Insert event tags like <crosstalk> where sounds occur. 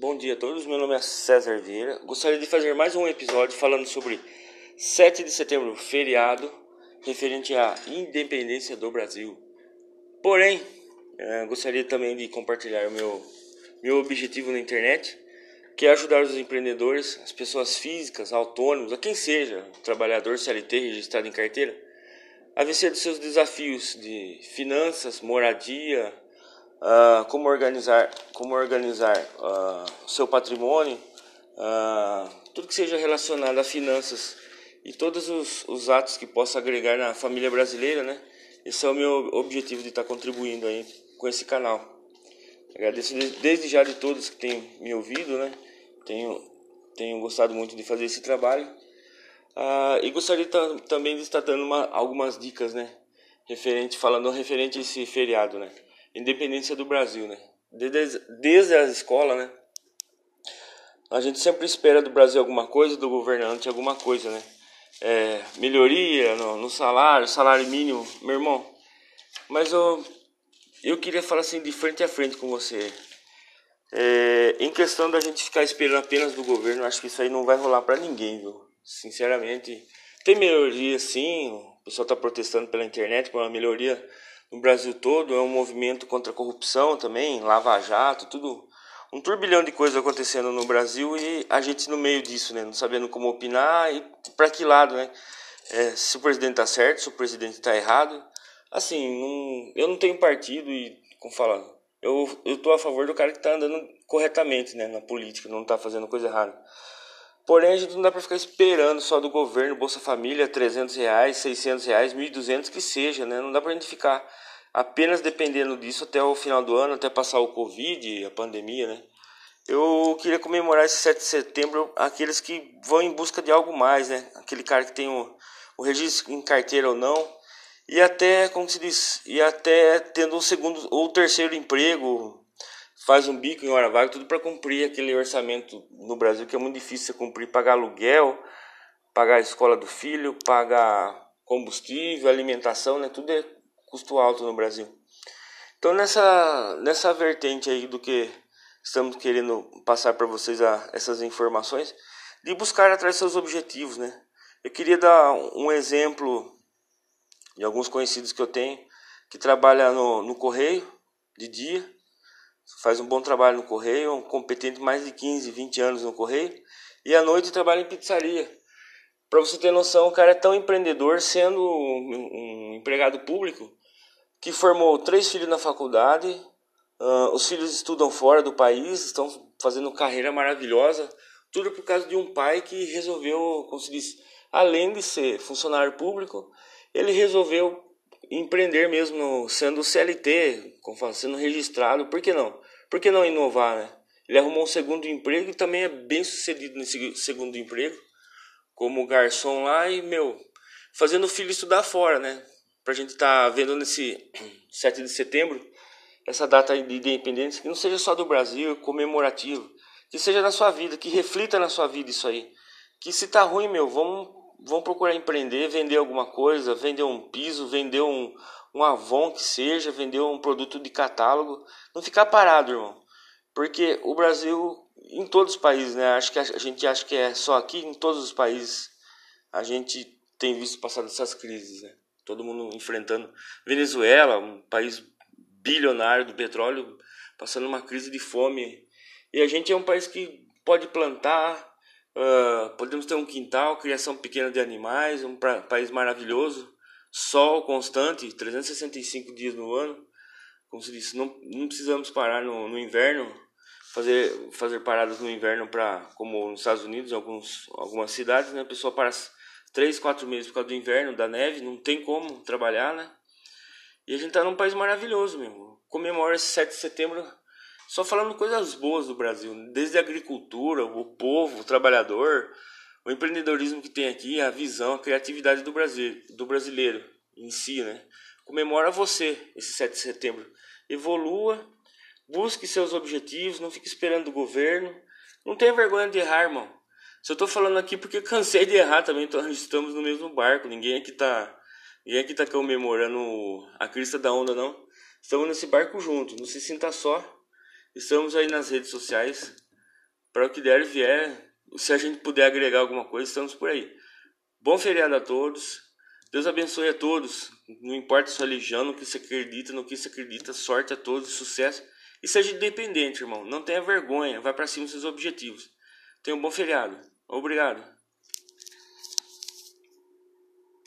Bom dia a todos, meu nome é César Vieira. Gostaria de fazer mais um episódio falando sobre 7 de setembro, feriado, referente à independência do Brasil. Porém, eh, gostaria também de compartilhar o meu, meu objetivo na internet, que é ajudar os empreendedores, as pessoas físicas, autônomos, a quem seja, trabalhador CLT registrado em carteira, a vencer dos seus desafios de finanças, moradia, uh, como organizar, como organizar uh, seu patrimônio, uh, tudo que seja relacionado a finanças e todos os, os atos que possa agregar na família brasileira, né? Esse é o meu objetivo de estar contribuindo aí com esse canal. Agradeço desde já de todos que têm me ouvido, né? Tenho, tenho gostado muito de fazer esse trabalho. E gostaria também de estar dando uma, algumas dicas, né? Referente, falando referente a esse feriado, né? Independência do Brasil, né? Desde, desde a escola, né? A gente sempre espera do Brasil alguma coisa, do governante alguma coisa, né? É, melhoria no, no, salário, salário mínimo, meu irmão. Mas eu, eu queria falar assim de frente a frente com você. É, em questão da gente ficar esperando apenas do governo, acho que isso aí não vai rolar para ninguém, viu? Sinceramente, tem melhoria sim, o pessoal está protestando pela internet por uma melhoria no Brasil todo, é um movimento contra a corrupção também, Lava Jato, tudo um turbilhão de coisas acontecendo no Brasil e a gente no meio disso, né, não sabendo como opinar e para que lado, né? É, se o presidente está certo, se o presidente está errado. Assim, eu não tenho partido e, como fala, eu, eu tô a favor do cara que está andando corretamente, né, na política, não está fazendo coisa errada. Porém, a gente não dá para ficar esperando só do governo, Bolsa Família, 300 reais, 600 reais, 1.200 que seja, né? Não dá para gente ficar apenas dependendo disso até o final do ano, até passar o Covid, a pandemia, né? Eu queria comemorar esse 7 de setembro aqueles que vão em busca de algo mais, né? Aquele cara que tem o, o registro em carteira ou não, e até, como se diz, e até tendo um segundo ou terceiro emprego, faz um bico em hora vaga, tudo para cumprir aquele orçamento no Brasil que é muito difícil cumprir, pagar aluguel, pagar a escola do filho, pagar combustível, alimentação, né? Tudo é custo alto no Brasil. Então nessa nessa vertente aí do que estamos querendo passar para vocês a, essas informações, de buscar atrás seus objetivos, né? Eu queria dar um exemplo de alguns conhecidos que eu tenho que trabalham no, no correio de dia faz um bom trabalho no correio, um competente mais de 15, 20 anos no correio, e à noite trabalha em pizzaria. Para você ter noção, o cara é tão empreendedor, sendo um, empregado público, que formou três filhos na faculdade, uh, os filhos estudam fora do país, estão fazendo carreira maravilhosa, tudo por causa de um pai que resolveu, como se diz, além de ser funcionário público, ele resolveu empreender mesmo sendo CLT, sendo registrado, por que não? Por que não inovar, né? Ele arrumou um segundo emprego e também é bem sucedido nesse segundo emprego, como garçom lá e, meu, fazendo o filho estudar fora, né? Pra gente estar tá vendo nesse <clears throat> 7 de setembro, essa data de independência, que não seja só do Brasil, comemorativo, que seja na sua vida, que reflita na sua vida isso aí. Que se tá ruim, meu, vamos vão procurar empreender, vender alguma coisa, vender um piso, vender um, um Avon que seja, vender um produto de catálogo, não ficar parado, irmão. Porque o Brasil, em todos os países, né? Acho que a gente acha que é só aqui, em todos os países a gente tem visto passar dessas crises, né? Todo mundo enfrentando Venezuela, um país bilionário do petróleo, passando uma crise de fome. E a gente é um país que pode plantar, Uh, podemos ter um quintal, criação pequena de animais, um pra, país maravilhoso, sol constante, 365 dias no ano. Como se disse, não, não precisamos parar no, no inverno, fazer, fazer paradas no inverno para como nos Estados Unidos, alguns, algumas cidades, né? A pessoa para 3, 4 meses por causa do inverno, da neve, não tem como trabalhar, né? E a gente tá num país maravilhoso mesmo. Comemora esse 7 de setembro só falando coisas boas do Brasil, desde a agricultura, o povo, o trabalhador, o empreendedorismo que tem aqui, a visão, a criatividade do Brasil, do brasileiro em si, né? Comemora você esse 7 de setembro. Evolua, busque seus objetivos, não fique esperando do governo. Não tenha vergonha de errar, irmão. Eu tô falando aqui porque <laughs> cansei de errar também, então estamos no mesmo barco. Ninguém aqui tá, ninguém aqui tá comemorando a crista da onda, não. Estamos nesse barco junto. Não se sinta só. Estamos aí nas redes sociais. para o que der vier. Se a gente puder agregar alguma coisa, estamos por aí. Bom feriado a todos. Deus abençoe a todos. Não importa sua religião, no que você acredita, no que você acredita. Sorte a todos, sucesso. E seja independente, irmão. Não tenha vergonha. Vai para cima dos seus objetivos. Tenha um bom feriado. Obrigado.